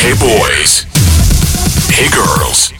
Hey boys. Hey girls.